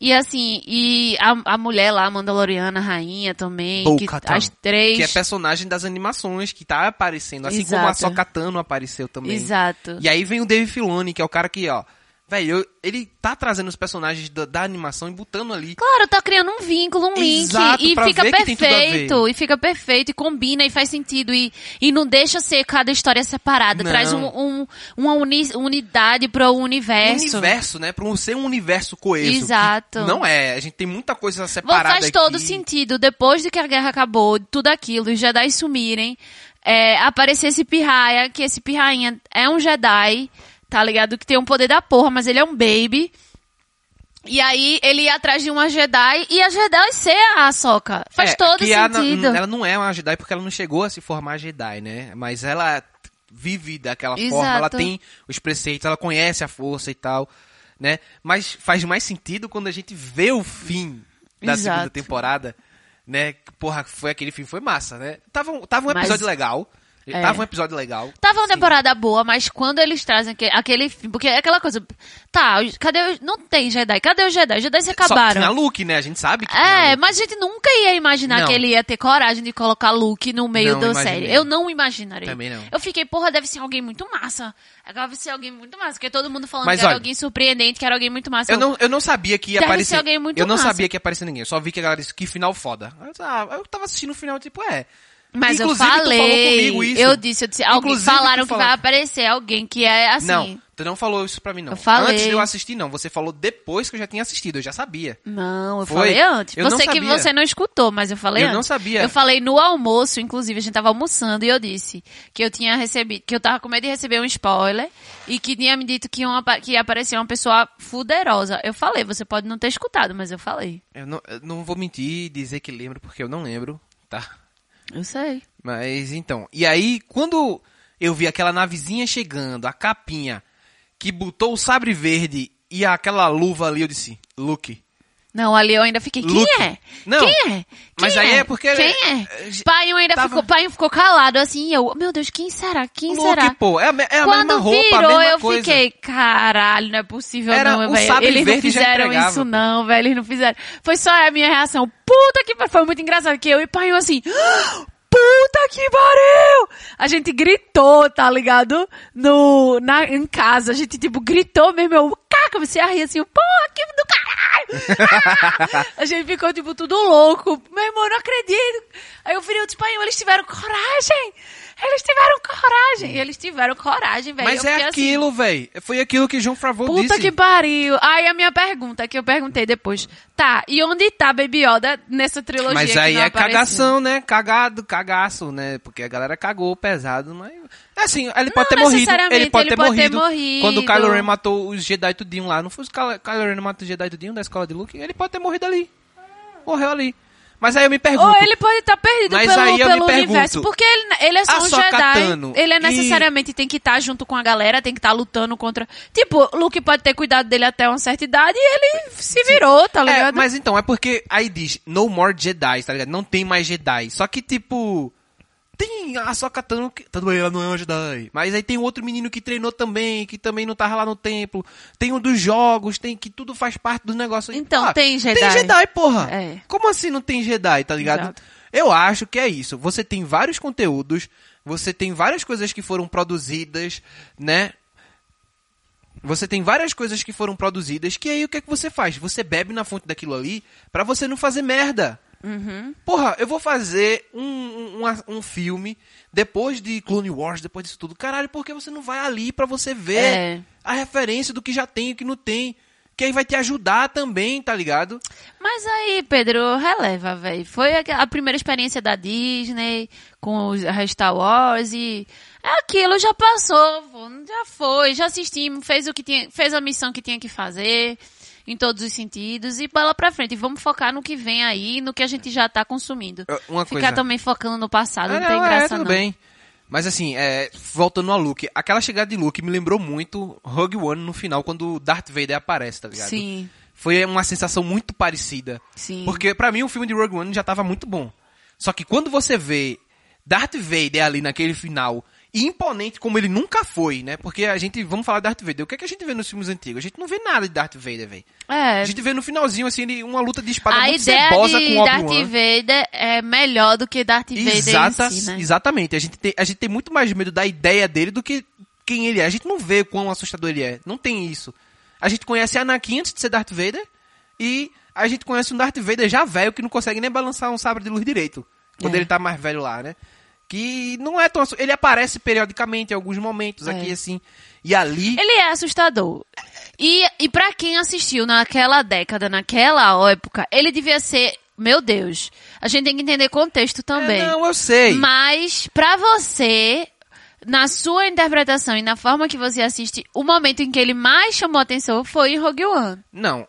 E assim, e a, a mulher lá, a Mandaloriana, a rainha também, que as três... Que é personagem das animações que tá aparecendo, assim como a Exato. Sokatano apareceu também. Exato. E aí vem o Dave Filoni, que é o cara que, ó, Velho, ele tá trazendo os personagens da, da animação e botando ali. Claro, tá criando um vínculo, um link. Exato, e pra fica perfeito. E fica perfeito, e combina, e faz sentido. E, e não deixa ser cada história separada. Não. Traz um, um- uma uni- unidade pro Um universo. universo, né? Pra um- ser um universo coeso. Exato. Não é. A gente tem muita coisa separada faz todo aqui. sentido. Depois de que a guerra acabou, tudo aquilo, os Jedi sumirem, é, aparecer esse pirraia, que esse pirrainha é um Jedi, tá ligado? Que tem um poder da porra, mas ele é um baby. E aí ele ia atrás de uma Jedi e a Jedi ser a Ahsoka. Faz É, todo sentido. ela não é uma Jedi porque ela não chegou a se formar Jedi, né? Mas ela vive daquela Exato. forma, ela tem os preceitos, ela conhece a força e tal, né? Mas faz mais sentido quando a gente vê o fim da Exato. segunda temporada, né? Porra, foi aquele fim, foi massa, né? Tava, um- tava um Mas- episódio legal. É. Tava um episódio legal. Tava uma Sim. temporada boa, mas quando eles trazem aquele, aquele porque é aquela coisa, tá, cadê os, não tem Jedi, cadê os Jedi? Os Jedi se Só acabaram. tinha Luke, né? A gente sabe que É, mas a gente nunca ia imaginar Não. que ele ia ter coragem de colocar Luke no meio Não da imaginei. série. Eu não imaginaria. Também não. Eu fiquei, porra, deve ser alguém muito massa. Deve ser alguém muito massa, porque todo mundo falando Mas que era olha, alguém surpreendente, que era alguém muito massa. Eu não, eu não sabia que ia Deve aparecer. ser alguém muito eu não massa. sabia que ia aparecer ninguém. Eu só vi que a galera disse que final foda. Eu, ah, eu tava assistindo o final, tipo, é. Mas Inclusive, eu falei, comigo isso. eu disse, eu disse, alguém falaram que falou- vai aparecer alguém que é assim. Não, tu não falou isso pra mim, não. Eu falei. Antes de eu assistir, não. Você falou depois que eu já tinha assistido, eu já sabia. Não, eu Foi? falei antes. Eu não você que você não escutou, mas eu falei Eu antes. não sabia. Eu falei no almoço, inclusive, a gente tava almoçando e eu disse que eu tinha recebido, que eu tava com medo de receber um spoiler e que tinha me dito que, apa- que ia aparecer uma pessoa fuderosa. Eu falei, você pode não ter escutado, mas eu falei. Eu não, eu não vou mentir e dizer que lembro, porque eu não lembro, tá? Eu sei. Mas então. E aí, quando eu vi aquela navezinha chegando, a capinha, que botou o sabre verde e aquela luva ali, eu disse, Luke. Não, ali eu ainda fiquei. Quem Luke. é? Não, Quem é? mas Quem aí é porque- Quem é, é? Pai ainda tava- ficou, pai ficou calado assim, eu, meu Deus, quem será? Quem Luke, será? pô, é a, é a Quando mesma roupa, a virou, mesma eu coisa. fiquei, caralho, não é possível Era não, velho. Eles não fizeram isso não, velho, eles não fizeram. Foi só a minha reação. Puta que pariu, foi muito engraçado que eu e pai assim, puta que pariu! A gente gritou, tá ligado? No, na, em casa, a gente tipo gritou mesmo, eu, cá, comecei a rir assim, porra, que do caralho! a gente ficou tipo tudo louco. Meu irmão, não acredito. Aí eu virei, tipo, pai, eles tiveram coragem! Eles tiveram coragem! E eles tiveram coragem, velho. Mas Eu é assim, aquilo, velho. Foi aquilo que João Favreau Puta disse. que pariu. Aí a minha pergunta, que eu perguntei depois. Tá, e onde tá Baby Yoda nessa trilogia Mas aí é apareceu? cagação, né? Cagado, cagaço, né? Porque a galera cagou pesado, mas... Assim, ele pode Não ter morrido. Ele pode, ele ter, pode ter morrido morrido. Quando o Kylo Ren matou os Jedi tudinho lá. Não foi Kylo Kylo Ren matou os Jedi tudinho da escola de Luke? Ele pode ter morrido ali. Morreu ali. Mas aí eu me pergunto... Ou ele pode estar perdido Mas pelo, aí eu me pelo pergunto, universo. Porque ele, ele é só um Ahsoka Jedi. Tano ele é e- necessariamente tem que estar junto com a galera, tem que estar lutando contra. Tipo, Luke pode ter cuidado dele até uma certa idade e ele se virou, tá É, ligado? mas então, é porque aí diz, no more Jedi, tá ligado? Não tem mais Jedi. Só que, tipo, tem a Ahsoka Tano, que tudo bem, ela não é uma Jedi. Mas aí tem outro menino que treinou também, que também não tava lá no templo. Tem um dos jogos, tem que tudo faz parte do negócio. Então, Ah, tem Jedi. Tem Jedi, porra. É. Como assim não tem Jedi, tá ligado? Exato. Eu acho que é isso. Você tem vários conteúdos, você tem várias coisas que foram produzidas, né? Você tem várias coisas que foram produzidas, que aí o que é que você faz? Você bebe na fonte daquilo ali pra você não fazer merda. Uhum. Porra, eu vou fazer um, um, um- um filme depois de Clone Wars, depois disso tudo. Caralho, por que você não vai ali pra você ver É. a referência do que já tem e o que não tem? Que aí vai te ajudar também, tá ligado? Mas aí, Pedro, releva, velho. Foi a, a primeira experiência da Disney com os a Star Wars e aquilo já passou, já foi, já assistimos, fez o que tinha, fez a missão que tinha que fazer em todos os sentidos e bola pra frente. E vamos focar no que vem aí, no que a gente já tá consumindo. É, Uma Ficar coisa- também focando no passado Ah, não, tem é, graça tudo não. bem. Mas assim, é, voltando ao Luke, aquela chegada de Luke me lembrou muito Rogue One no final, quando Darth Vader aparece, tá ligado? Sim. Foi uma sensação muito parecida. Sim. Porque pra mim o filme de Rogue One já tava muito bom. Só que quando você vê Darth Vader ali naquele final, e imponente como ele nunca foi, né? Porque a gente, vamos falar de Darth Vader, o que é que a gente vê nos filmes antigos? A gente não vê nada de Darth Vader, velho. É, A gente vê no finalzinho, assim, ele- uma luta de espada a muito ideia cebosa de com Darth Obi-Wan. Vader é melhor do que Darth Vader Exata, em si, né? Exatamente. A gente, tem, a gente tem muito mais medo da ideia dele do que quem ele é. A gente não vê quão assustador ele é. Não tem isso. A gente conhece Anakin antes de ser Darth Vader. E a gente conhece um Darth Vader já velho que não consegue nem balançar um sabre de luz direito. Quando É. ele tá mais velho lá, né? Que não é tão. Ele aparece periodicamente em alguns momentos É. aqui, assim. E ali. Ele é assustador. E, e para quem assistiu naquela década, naquela época, ele devia ser. Meu Deus. A gente tem que entender contexto também. É, não, eu sei. Mas, pra você, na sua interpretação e na forma que você assiste, o momento em que ele mais chamou atenção foi em Rogue One. Não.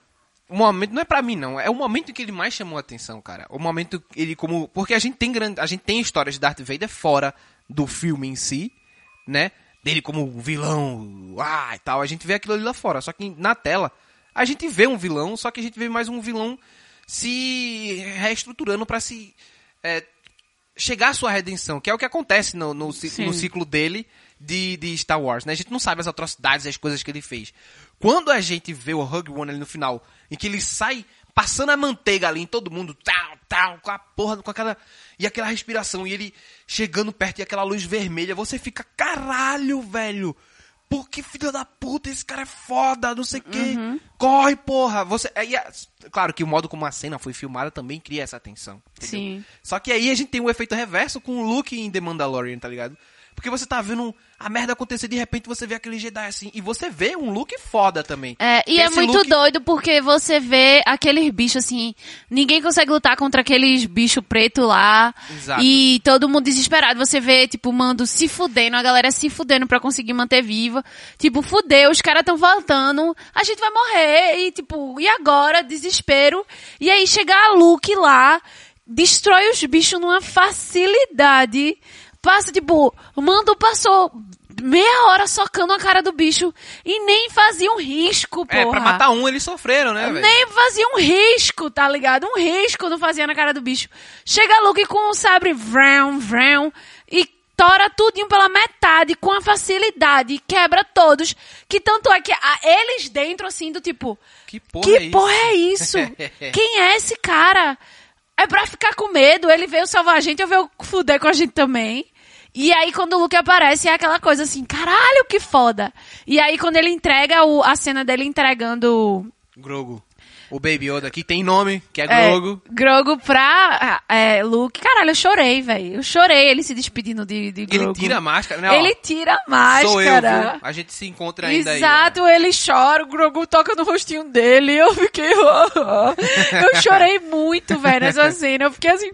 O momento não é pra mim, não. É o momento em que ele mais chamou a atenção, cara. O momento que ele como. Porque a gente tem grande. A gente tem histórias de Darth Vader fora do filme em si, né? Dele como vilão, ah, e tal. A gente vê aquilo ali lá fora. Só que na tela, a gente vê um vilão, só que a gente vê mais um vilão se reestruturando pra se. é, chegar à sua redenção, que é o que acontece no, no, no ciclo dele de, de Star Wars, né? A gente não sabe as atrocidades e as coisas que ele fez. Quando a gente vê o Rogue One ali no final, em que ele sai passando a manteiga ali em todo mundo, tal, tal, com a porra, com aquela... E aquela respiração, e ele chegando perto e aquela luz vermelha, você fica, caralho, velho! Pô, que filho da puta, esse cara é foda, não sei o quê. Corre, porra! Você, aí, é- claro que o modo como a cena foi filmada também cria essa tensão. entendeu? Sim. Só que aí a gente tem um efeito reverso com o Luke em The Mandalorian, tá ligado? Porque você tá vendo a merda acontecer, de repente você vê aquele Jedi assim, e você vê um Luke foda também. É, e é muito Luke- doido porque você vê aqueles bichos assim, ninguém consegue lutar contra aqueles bichos pretos lá. Exato. E todo mundo desesperado. Você vê, tipo, mando se fudendo, a galera se fudendo pra conseguir manter viva. Tipo, fudeu, os caras tão voltando, a gente vai morrer. E tipo, e agora? Desespero. E aí chega a Luke lá, destrói os bichos numa facilidade. Passa, tipo, o mando passou meia hora socando a cara do bicho e nem fazia um risco, porra. É, pra matar um eles sofreram, né, velho? Nem fazia um risco, tá ligado? Um risco não fazia na cara do bicho. Chega Luke com um sabre vrão, vrão, e tora tudinho pela metade com a facilidade, quebra todos. Que tanto é que a- eles dentro, assim, do tipo, Que porra que é isso? porra é isso? Quem é esse cara? É pra ficar com medo, ele veio salvar a gente, eu veio fuder com a gente também. E aí, quando o Luke aparece, é aquela coisa assim, caralho, que foda. E aí, quando ele entrega o- a cena dele entregando Grogo. O Baby Yoda aqui tem nome, que é é, Grogo. Grogu pra é, Luke. Caralho, eu chorei, velho. Eu chorei ele se despedindo de, de Ele Grogu. tira a máscara, né? ó. Ele tira a máscara. Sou eu, viu? A gente se encontra ainda aí. Exato, ele chora, o Grogu toca no rostinho dele, eu fiquei. eu chorei muito, velho, nessa cena. Eu fiquei assim.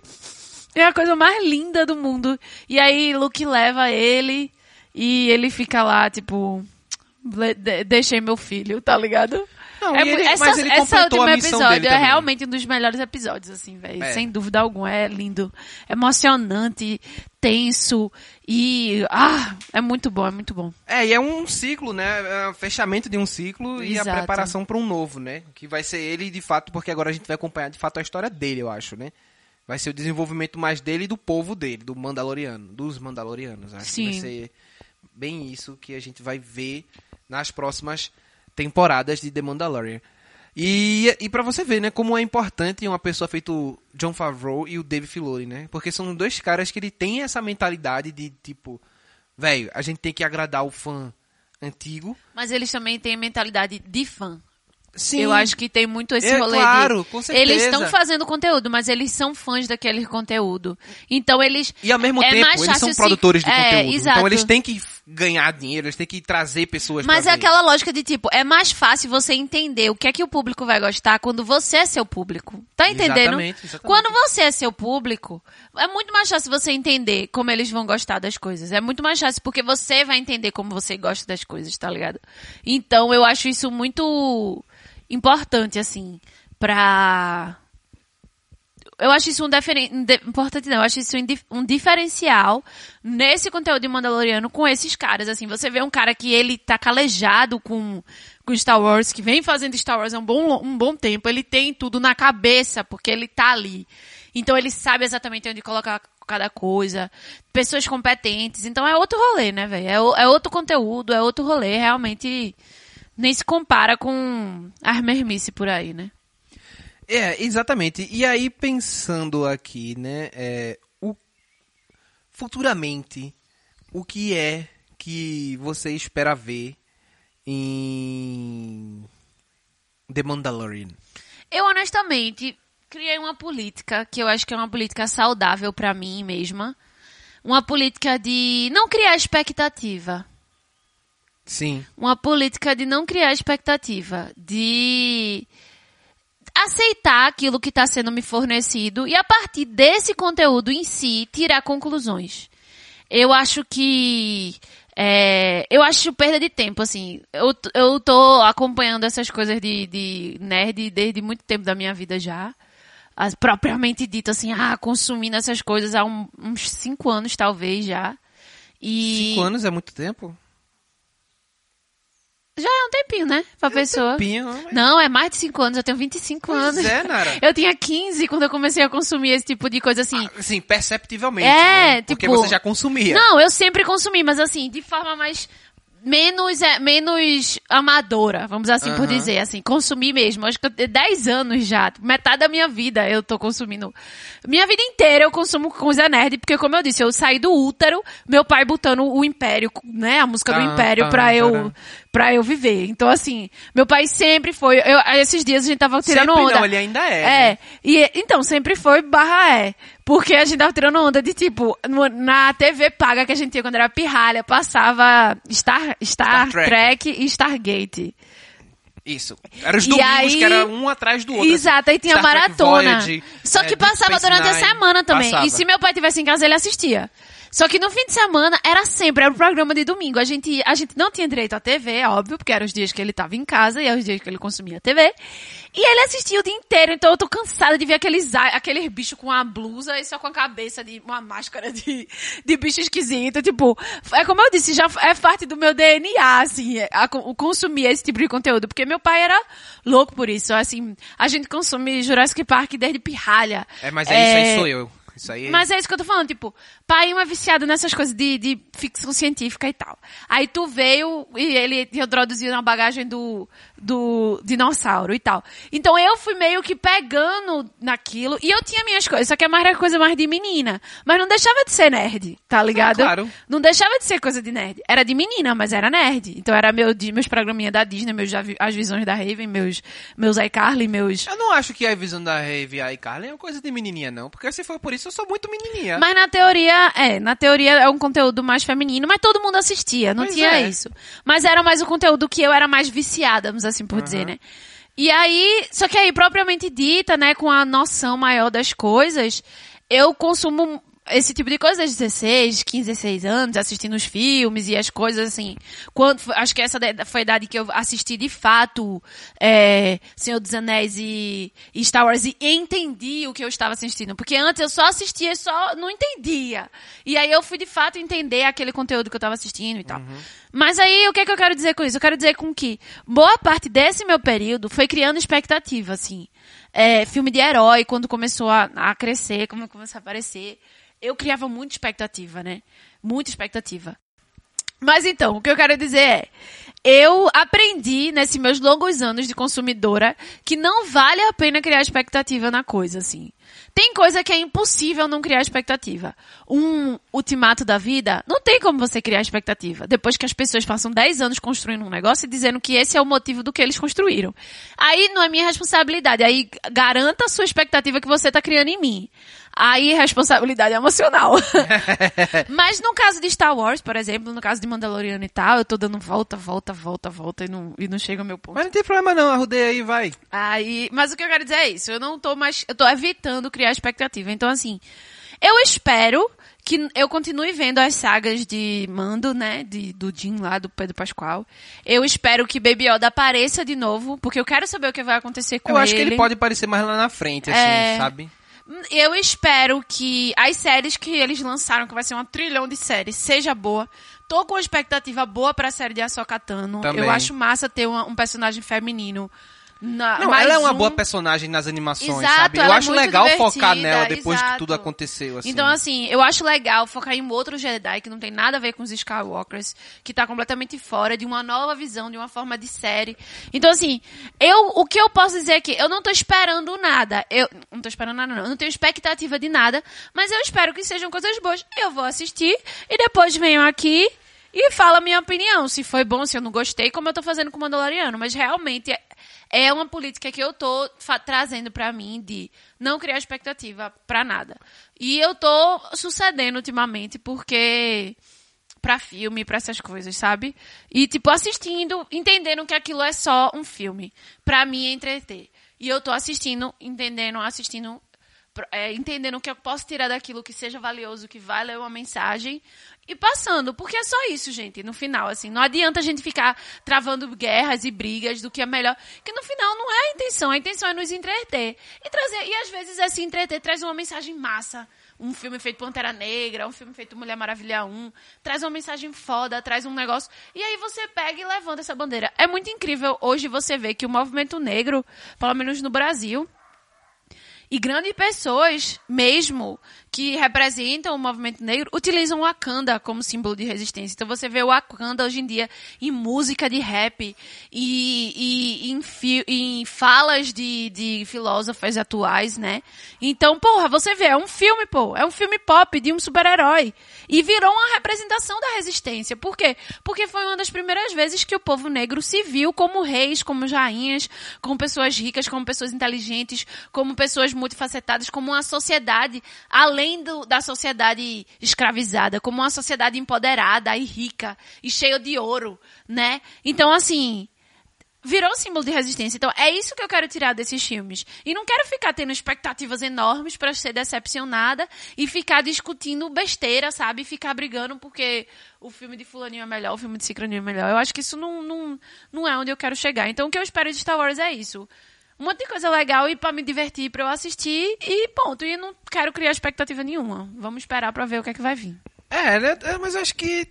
É a coisa mais linda do mundo. E aí, Luke leva ele e ele fica lá, tipo. "Le- de- Deixei meu filho, tá ligado? Não, É ele- essa, mas ele essa última episódio é também. realmente um dos melhores episódios, assim, velho. É. Sem dúvida alguma. É lindo, emocionante, tenso e. Ah, é muito bom, é muito bom. É, e é um ciclo, né? É um fechamento de um ciclo e a Exato. preparação pra um novo, né? Que vai ser ele, de fato, porque agora a gente vai acompanhar, de fato, a história dele, eu acho, né? Vai ser o desenvolvimento mais dele e do povo dele, do Mandaloriano, dos Mandalorianos. Acho que Sim. vai ser bem isso que a gente vai ver nas próximas temporadas de The Mandalorian. E, e para você ver, né, como é importante uma pessoa feito John Favreau e o Dave Filoni, né? Porque são dois caras que ele tem essa mentalidade de tipo, velho, a gente tem que agradar o fã antigo. Mas eles também têm mentalidade de fã. Sim. Eu acho que tem muito esse É, rolê claro, de... com certeza. Eles estão fazendo conteúdo, mas eles são fãs daquele conteúdo. Então eles... E ao mesmo é tempo, mais eles são se- produtores de é, conteúdo. exato. Então eles têm que ganhar dinheiro, eles têm que trazer pessoas Mas é ver. aquela lógica de tipo, é mais fácil você entender o que é que o público vai gostar quando você é seu público. Tá entendendo? Exatamente, exatamente. Quando você é seu público, é muito mais fácil você entender como eles vão gostar das coisas. É muito mais fácil porque você vai entender como você gosta das coisas, tá ligado? Então eu acho isso muito importante, assim, pra. Eu acho isso um, diferen... importante, não. Eu acho isso um, dif- um diferencial nesse conteúdo de Mandaloriano com esses caras. Assim, você vê um cara que ele tá calejado com, com Star Wars, que vem fazendo Star Wars há um bom, um bom tempo. Ele tem tudo na cabeça, porque ele tá ali. Então ele sabe exatamente onde colocar cada coisa. Pessoas competentes. Então é outro rolê, né, velho? É, é outro conteúdo, é outro rolê. Realmente nem se compara com as mermice por aí, né? É, exatamente. E aí, pensando aqui, né, é, o, futuramente, o que é que você espera ver em The Mandalorian? Eu, honestamente, criei uma política que eu acho que é uma política saudável pra mim mesma. Uma política de não criar expectativa. Sim. Uma política de não criar expectativa. De aceitar aquilo que está sendo me fornecido e a partir desse conteúdo em si tirar conclusões. Eu acho que é, eu acho perda de tempo, assim. Eu, eu tô acompanhando essas coisas de, de nerd desde muito tempo da minha vida já. As, propriamente dito, assim, ah, consumindo essas coisas há um- uns cinco anos, talvez, já. E Cinco anos é muito tempo? Já é um tempinho, né? Pra pessoa. Tempinho, mas- Não, é mais de cinco anos, eu tenho 25 Pois anos. é, Nara. Eu tinha 15 quando eu comecei a consumir esse tipo de coisa assim. Assim, perceptivelmente. É, né? Porque tipo- você já consumia. Não, eu sempre consumi, mas assim, de forma mais menos é, menos amadora, vamos assim por Aham. dizer, assim, consumir mesmo. Acho que eu tenho 10 anos já, metade da minha vida eu tô consumindo. Minha vida inteira eu consumo coisa nerd, porque como eu disse, eu saí do útero, meu pai botando o Império, né, a música do Tá, Império tá, pra tá. eu para eu viver. Então assim, meu pai sempre foi, eu, esses dias a gente tava tirando Sempre onda. não, ele ainda é. É, né? e então sempre foi barra é. Porque a gente tava tirando onda de tipo, na TV paga que a gente tinha quando era pirralha, passava Star, Star, Star Trek. Trek. e Stargate. Isso. Era os domingos aí- que era um atrás do outro. Exato, assim. aí tinha Star maratona. Voyager, Só é, que Deep passava durante a Nine. semana também. Passava. E se meu pai tivesse em casa, ele assistia. Só que no fim de semana era sempre, era o programa de domingo. A gente, a gente não tinha direito à TV, é óbvio, porque eram os dias que ele tava em casa e eram os dias que ele consumia TV. E ele assistia o dia inteiro, então eu tô cansada de ver aqueles, a- aqueles bichos com a blusa e só com a cabeça de uma máscara de, de bicho esquisito. Tipo, é como eu disse, já é parte do meu DNA, assim, é, a, co- consumir esse tipo de conteúdo. Porque meu pai era louco por isso. Assim, a gente consome Jurassic Park desde pirralha. É, mas é, isso aí sou eu. Isso aí Mas é isso que eu tô falando, tipo, pai é viciado nessas coisas de, de ficção científica e tal. Aí tu veio e ele introduziu na bagagem do, do dinossauro e tal. Então eu fui meio que pegando naquilo, e eu tinha minhas coisas, só que é mais era coisa mais de menina. Mas não deixava de ser nerd, tá ligado? Ah, claro. Não deixava de ser coisa de nerd. Era de menina, mas era nerd. Então era meu, de- meus programinhas da Disney, meus, as visões da Raven, meus, meus iCarly, meus... Eu não acho que a visão da Rave e a Carly é uma coisa de menininha, não. Porque se for por isso, eu sou muito menininha. Mas na teoria, é, na teoria é um conteúdo mais feminino, mas todo mundo assistia, não Pois tinha é. isso. Mas era mais o conteúdo que eu era mais viciada, vamos assim por dizer, né? E aí, só que aí, propriamente dita, né, com a noção maior das coisas, eu consumo esse tipo de coisa desde 16, 15, 16 anos, assistindo os filmes e as coisas assim. Quando, acho que essa foi a idade que eu assisti de fato é, Senhor dos Anéis e, e Star Wars e entendi o que eu estava assistindo. Porque antes eu só assistia e só não entendia. E aí eu fui de fato entender aquele conteúdo que eu estava assistindo e tal. Mas aí o que, é que eu quero dizer com isso? Eu quero dizer com que boa parte desse meu período foi criando expectativa, assim. É, filme de herói, quando começou a, a crescer, como começou a aparecer, eu criava muita expectativa, né? Muita expectativa. Mas então, o que eu quero dizer é, eu aprendi nesses meus longos anos de consumidora que não vale a pena criar expectativa na coisa, assim. Tem coisa que é impossível não criar expectativa. Um ultimato da vida, não tem como você criar expectativa. Depois que as pessoas passam 10 anos construindo um negócio e dizendo que esse é o motivo do que eles construíram. Aí não é minha responsabilidade. Aí garanta a sua expectativa que você tá criando em mim. Aí responsabilidade emocional. Mas no caso de Star Wars, por exemplo, no caso de Mandaloriano e tal, eu tô dando volta, volta, volta, volta e não, e não chega ao meu ponto. Mas não tem problema não, arrudei aí, vai. Aí, mas o que eu quero dizer é isso, eu não tô mais, eu tô evitando criar expectativa. Então assim, eu espero que eu continue vendo as sagas de Mando, né, de, do Jim lá, do Pedro Pascoal. Eu espero que Baby Yoda apareça de novo, porque eu quero saber o que vai acontecer com Eu ele. acho que ele pode aparecer mais lá na frente, assim, É. sabe? Eu espero que as séries que eles lançaram, que vai ser um trilhão de séries, seja boa. Tô com uma expectativa boa pra série de Ahsoka Tano. Também. Eu acho massa ter um personagem feminino. Na, Não, ela é uma um- boa personagem nas animações, Exato, sabe? Eu é acho muito legal focar nela depois que exato. tudo aconteceu, assim. Então, assim, eu acho legal focar em outro Jedi que não tem nada a ver com os Skywalkers, que tá completamente fora de uma nova visão, de uma forma de série. Então, assim, eu, o que eu posso dizer é que eu não tô esperando nada. Eu não tô esperando nada, não. Eu não tenho expectativa de nada, mas eu espero que sejam coisas boas. Eu vou assistir e depois venho aqui e falo a minha opinião, se foi bom, se eu não gostei, como eu tô fazendo com o Mandaloriano. Mas realmente é, é uma política que eu tô trazendo pra mim de não criar expectativa pra nada. E eu tô sucedendo ultimamente porque pra filme, pra essas coisas, sabe? E, tipo, assistindo, entendendo que aquilo é só um filme. Pra mim é entreter. E eu tô assistindo, entendendo, assistindo, é, entendendo o que eu posso tirar daquilo que seja valioso, que vai ler uma mensagem e passando. Porque é só isso, gente, no final, assim. Não adianta a gente ficar travando guerras e brigas do que é melhor. Que no final não é a intenção. A intenção é nos entreter. E trazer, e às vezes esse entreter traz uma mensagem massa um filme feito Pantera Negra, um filme feito Mulher Maravilha 1, traz uma mensagem foda, traz um negócio, e aí você pega e levanta essa bandeira. É muito incrível hoje você ver que o movimento negro, pelo menos no Brasil, e grandes pessoas mesmo que representam o movimento negro utilizam o Wakanda como símbolo de resistência. Então você vê o Wakanda hoje em dia em música de rap e, e em, fi- em falas de, de filósofos atuais, né? Então, porra, você vê, é um filme, pô. É um filme pop de um super-herói. E virou uma representação da resistência. Por quê? Porque foi uma das primeiras vezes que o povo negro se viu como reis, como rainhas, como pessoas ricas, como pessoas inteligentes, como pessoas multifacetadas, como uma sociedade, além do- da sociedade escravizada, como uma sociedade empoderada e rica e cheia de ouro, né? Então, assim, virou símbolo de resistência. Então, é isso que eu quero tirar desses filmes. E não quero ficar tendo expectativas enormes para ser decepcionada e ficar discutindo besteira, sabe? Ficar brigando porque o filme de fulaninho é melhor, o filme de cicraninho é melhor. Eu acho que isso não, não, não é onde eu quero chegar. Então, o que eu espero de Star Wars é isso. Um monte de coisa legal e para me divertir, para eu assistir e ponto. E não quero criar expectativa nenhuma. Vamos esperar para ver o que é que vai vir. É, né? É, Mas eu acho que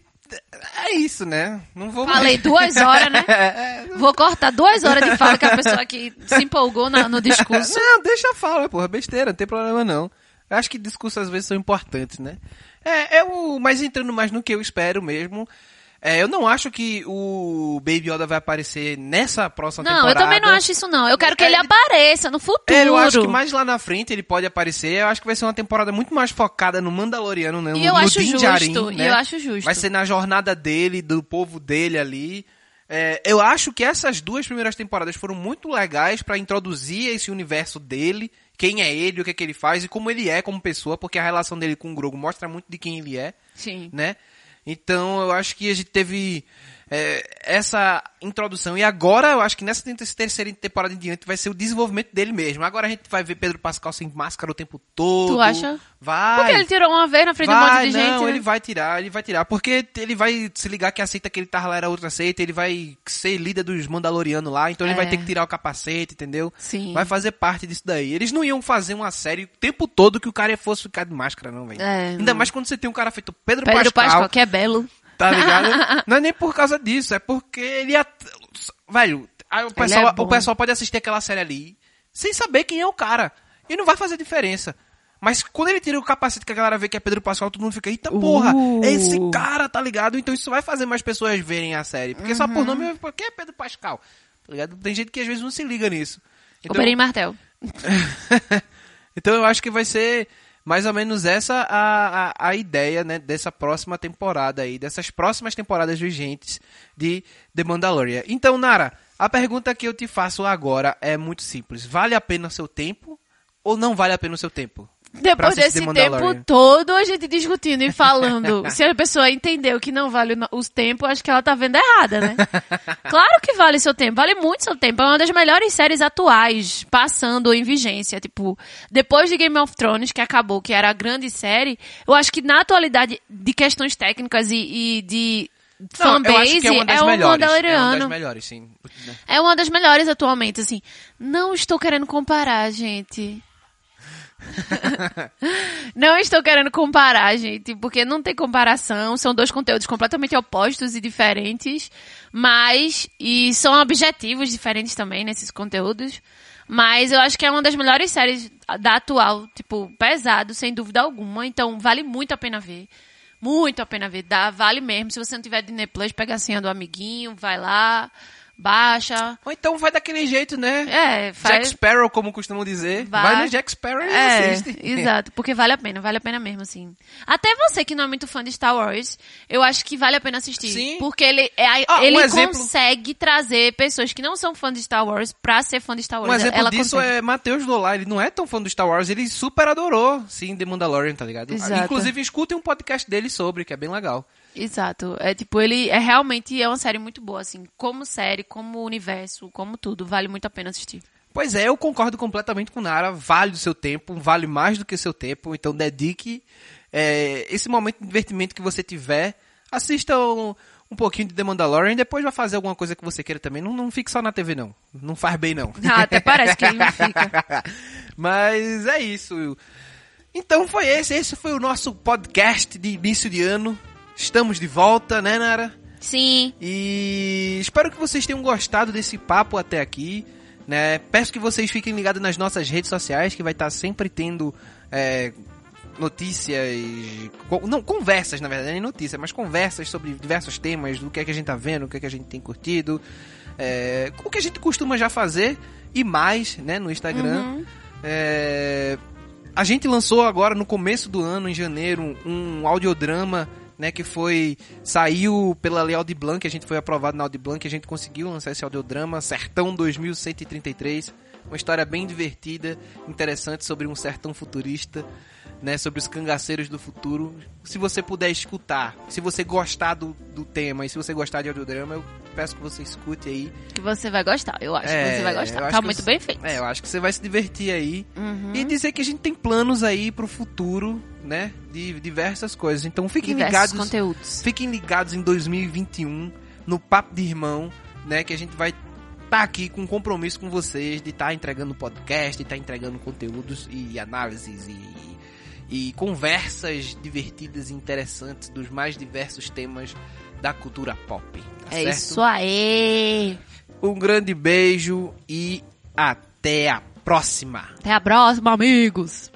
é isso, né? Não vou Falei duas horas, né? É, Vou cortar duas horas de fala que a pessoa que se empolgou na- no discurso. Não, deixa a fala, porra, besteira, não tem problema não. Eu acho que discursos às vezes são importantes, né? É, é o, mas entrando mais no que eu espero mesmo. É, eu não acho que o Baby Yoda vai aparecer nessa próxima Não, temporada. eu também não acho isso, não. Eu quero que ele É, apareça no futuro. É, eu acho que mais lá na frente ele pode aparecer. Eu acho que vai ser uma temporada muito mais focada no Mandaloriano, né? E no, eu no acho Din justo, Djarin, e né? eu acho justo. Vai ser na jornada dele, do povo dele ali. É, eu acho que essas duas primeiras temporadas foram muito legais pra introduzir esse universo dele, quem é ele, o que é que ele faz e como ele é como pessoa, porque a relação dele com o Grogu mostra muito de quem ele é Sim. né? Então eu acho que a gente teve é, essa introdução e agora eu acho que nessa te- terceira temporada em diante vai ser o desenvolvimento dele mesmo. Agora a gente vai ver Pedro Pascal sem máscara o tempo todo. Tu acha? Vai. Porque ele tirou uma vez na frente de um vai, monte de não, gente. né? ele vai tirar, ele vai tirar, porque ele vai se ligar que a seita que ele tava lá era outra seita, ele vai ser líder dos Mandalorianos lá, então ele É. vai ter que tirar o capacete, entendeu? Sim. Vai fazer parte disso daí. Eles não iam fazer uma série o tempo todo que o cara fosse ficar de máscara, não, velho. É, Ainda não. mais quando você tem um cara feito Pedro, Pedro Pascal, Pascal, que é belo. Tá ligado? Não é nem por causa disso, é porque ele ia. Velho, o pessoal, é o pessoal pode assistir aquela série ali sem saber quem é o cara. E não vai fazer diferença. Mas quando ele tira o capacete que a galera vê que é Pedro Pascal, todo mundo fica, eita porra, Uh. é esse cara, tá ligado? Então isso vai fazer mais pessoas verem a série. Porque só Uhum. por nome, por que é Pedro Pascal? Tá ligado? Tem gente que às vezes não se liga nisso. O Perim Martel. então eu acho que vai ser mais ou menos essa a, a, a ideia, né, dessa próxima temporada aí, dessas próximas temporadas vigentes de The Mandalorian. Então, Nara, a pergunta que eu te faço agora é muito simples. Vale a pena o seu tempo ou não vale a pena o seu tempo? Depois desse tempo todo, a gente discutindo e falando. Se a pessoa entendeu que não vale o tempos, acho que ela tá vendo errada, né? Claro que vale seu tempo, vale muito seu tempo. É uma das melhores séries atuais, passando em vigência. Tipo, depois de Game of Thrones, que acabou, que era a grande série, eu acho que na atualidade de questões técnicas e, e de acho fanbase, que é uma das é melhores. É uma das melhores, sim. É uma das melhores atualmente, assim. Não estou querendo comparar, gente. não estou querendo comparar, gente, porque não tem comparação. São dois conteúdos completamente opostos e diferentes, mas e são objetivos diferentes também nesses conteúdos. Mas eu acho que é uma das melhores séries da atual, tipo, pesado, sem dúvida alguma. Então vale muito a pena ver. Muito a pena ver. Dá, vale mesmo. Se você não tiver Disney Plus, pega a senha do amiguinho, vai lá. Baixa. Ou então vai daquele jeito, né? É, Jack faz. Sparrow, como costumam dizer. Vai, Vai. no Jack Sparrow e É, assiste. exato, porque vale a pena, vale a pena mesmo, assim. Até você que não é muito fã de Star Wars, eu acho que vale a pena assistir. Sim. Porque ele, é, Ah, um ele exemplo- consegue trazer pessoas que não são fãs de Star Wars pra ser fã de Star Wars. Um exemplo Ela disso consegue. é Matheus Dolar. Ele não é tão fã do Star Wars, ele super adorou, sim, The Mandalorian, tá ligado? Exato. Inclusive, escutem um podcast dele sobre, que é bem legal. Exato. É tipo, ele é realmente é uma série muito boa, assim. Como série, como universo, como tudo. Vale muito a pena assistir. Pois é, eu concordo completamente com o Nara. Vale o seu tempo, vale mais do que o seu tempo. Então dedique é, esse momento de divertimento que você tiver. Assista um, um pouquinho de The Mandalorian e depois vai fazer alguma coisa que você queira também. Não, não fique só na TV, não. Não faz bem, não. Ah, até parece que ele não fica. Mas é isso. Então foi esse. Esse foi o nosso podcast de início de ano. Estamos de volta, né, Nara? Sim. E espero que vocês tenham gostado desse papo até aqui. Né? Peço que vocês fiquem ligados nas nossas redes sociais, que vai estar sempre tendo é, notícias. Não, conversas, na verdade, nem notícias, mas conversas sobre diversos temas, do que é que a gente tá vendo, o que é que a gente tem curtido. é, o que a gente costuma já fazer e mais, né, no Instagram. É, a gente lançou agora no começo do ano, em janeiro, um audiodrama, né, que foi saiu pela Lei Audi Blanc, a gente foi aprovado na Audi Blanc, a gente conseguiu lançar esse audiodrama, Sertão 2133, uma história bem divertida, interessante sobre um sertão futurista, né, sobre os cangaceiros do futuro. Se você puder escutar, se você gostar do, do tema e se você gostar de audiodrama, eu peço que você escute aí. Que você vai gostar. Eu acho É, que você vai eu gostar. Tá muito bem feito. É, eu acho que você vai se divertir aí. Uhum. E dizer que a gente tem planos aí pro futuro, né? De diversas coisas. Então fiquem Diversos ligados. conteúdos. Fiquem ligados em 2021 no Papo de Irmão, né? Que a gente vai estar aqui com compromisso com vocês de estar entregando podcast, de estar entregando conteúdos e análises e, e conversas divertidas e interessantes dos mais diversos temas da cultura pop. tá É certo? isso aí. Um grande beijo e até a próxima! Até a próxima, amigos.